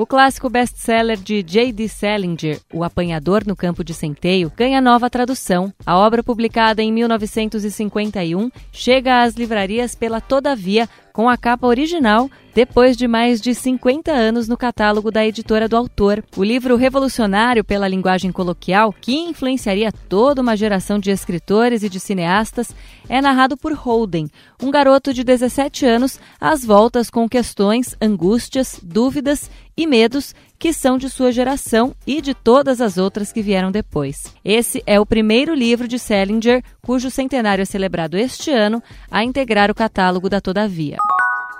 O clássico best-seller de J.D. Salinger, O Apanhador no Campo de Centeio, ganha nova tradução. A obra, publicada em 1951, chega às livrarias pela Todavia com a capa original depois de mais de 50 anos no catálogo da editora do autor. O livro revolucionário pela linguagem coloquial, que influenciaria toda uma geração de escritores e de cineastas, é narrado por Holden, um garoto de 17 anos às voltas com questões, angústias, dúvidas e medos que são de sua geração e de todas as outras que vieram depois. Esse é o primeiro livro de Salinger, cujo centenário é celebrado este ano, a integrar o catálogo da Todavia.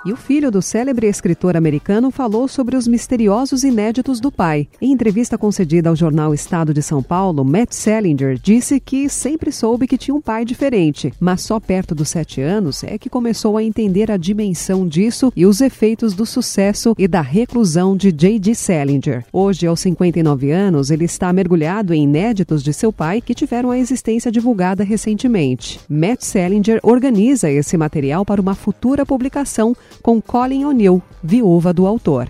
E o filho do célebre escritor americano falou sobre os misteriosos inéditos do pai. Em entrevista concedida ao jornal Estado de São Paulo, Matt Salinger disse que sempre soube que tinha um pai diferente, mas só perto dos sete anos é que começou a entender a dimensão disso e os efeitos do sucesso e da reclusão de J.D. Salinger. Hoje, aos 59 anos, ele está mergulhado em inéditos de seu pai que tiveram a existência divulgada recentemente. Matt Salinger organiza esse material para uma futura publicação com Colin O'Neill, viúva do autor.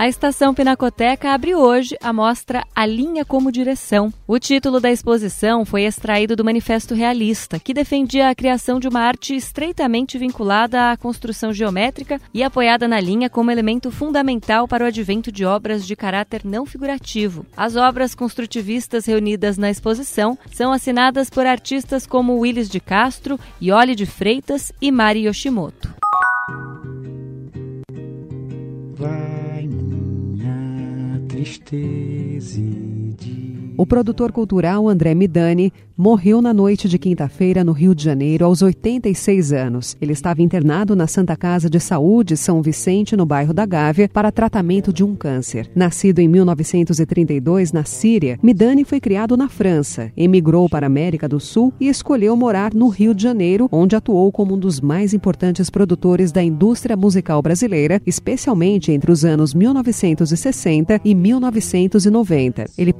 A Estação Pinacoteca abre hoje a mostra A Linha como Direção. O título da exposição foi extraído do Manifesto Realista, que defendia a criação de uma arte estreitamente vinculada à construção geométrica e apoiada na linha como elemento fundamental para o advento de obras de caráter não figurativo. As obras construtivistas reunidas na exposição são assinadas por artistas como Willis de Castro, Ioli de Freitas e Mari Yoshimoto. Tristeza o produtor cultural André Midani morreu na noite de quinta-feira no Rio de Janeiro aos 86 anos. Ele estava internado na Santa Casa de Saúde São Vicente, no bairro da Gávea, para tratamento de um câncer. Nascido em 1932 na Síria, Midani foi criado na França, emigrou para a América do Sul e escolheu morar no Rio de Janeiro, onde atuou como um dos mais importantes produtores da indústria musical brasileira, especialmente entre os anos 1960 e 1990. Ele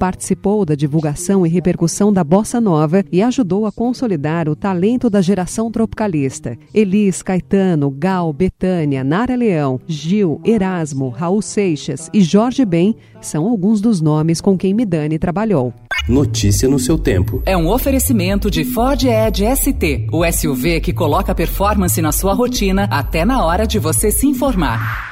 participou da divulgação e repercussão da bossa nova e ajudou a consolidar o talento da geração tropicalista. Elis, Caetano, Gal, Betânia, Nara Leão, Gil, Erasmo, Raul Seixas e Jorge Ben são alguns dos nomes com quem Midani trabalhou. Notícia no seu tempo. É um oferecimento de Ford Edge ST, o SUV que coloca performance na sua rotina até na hora de você se informar.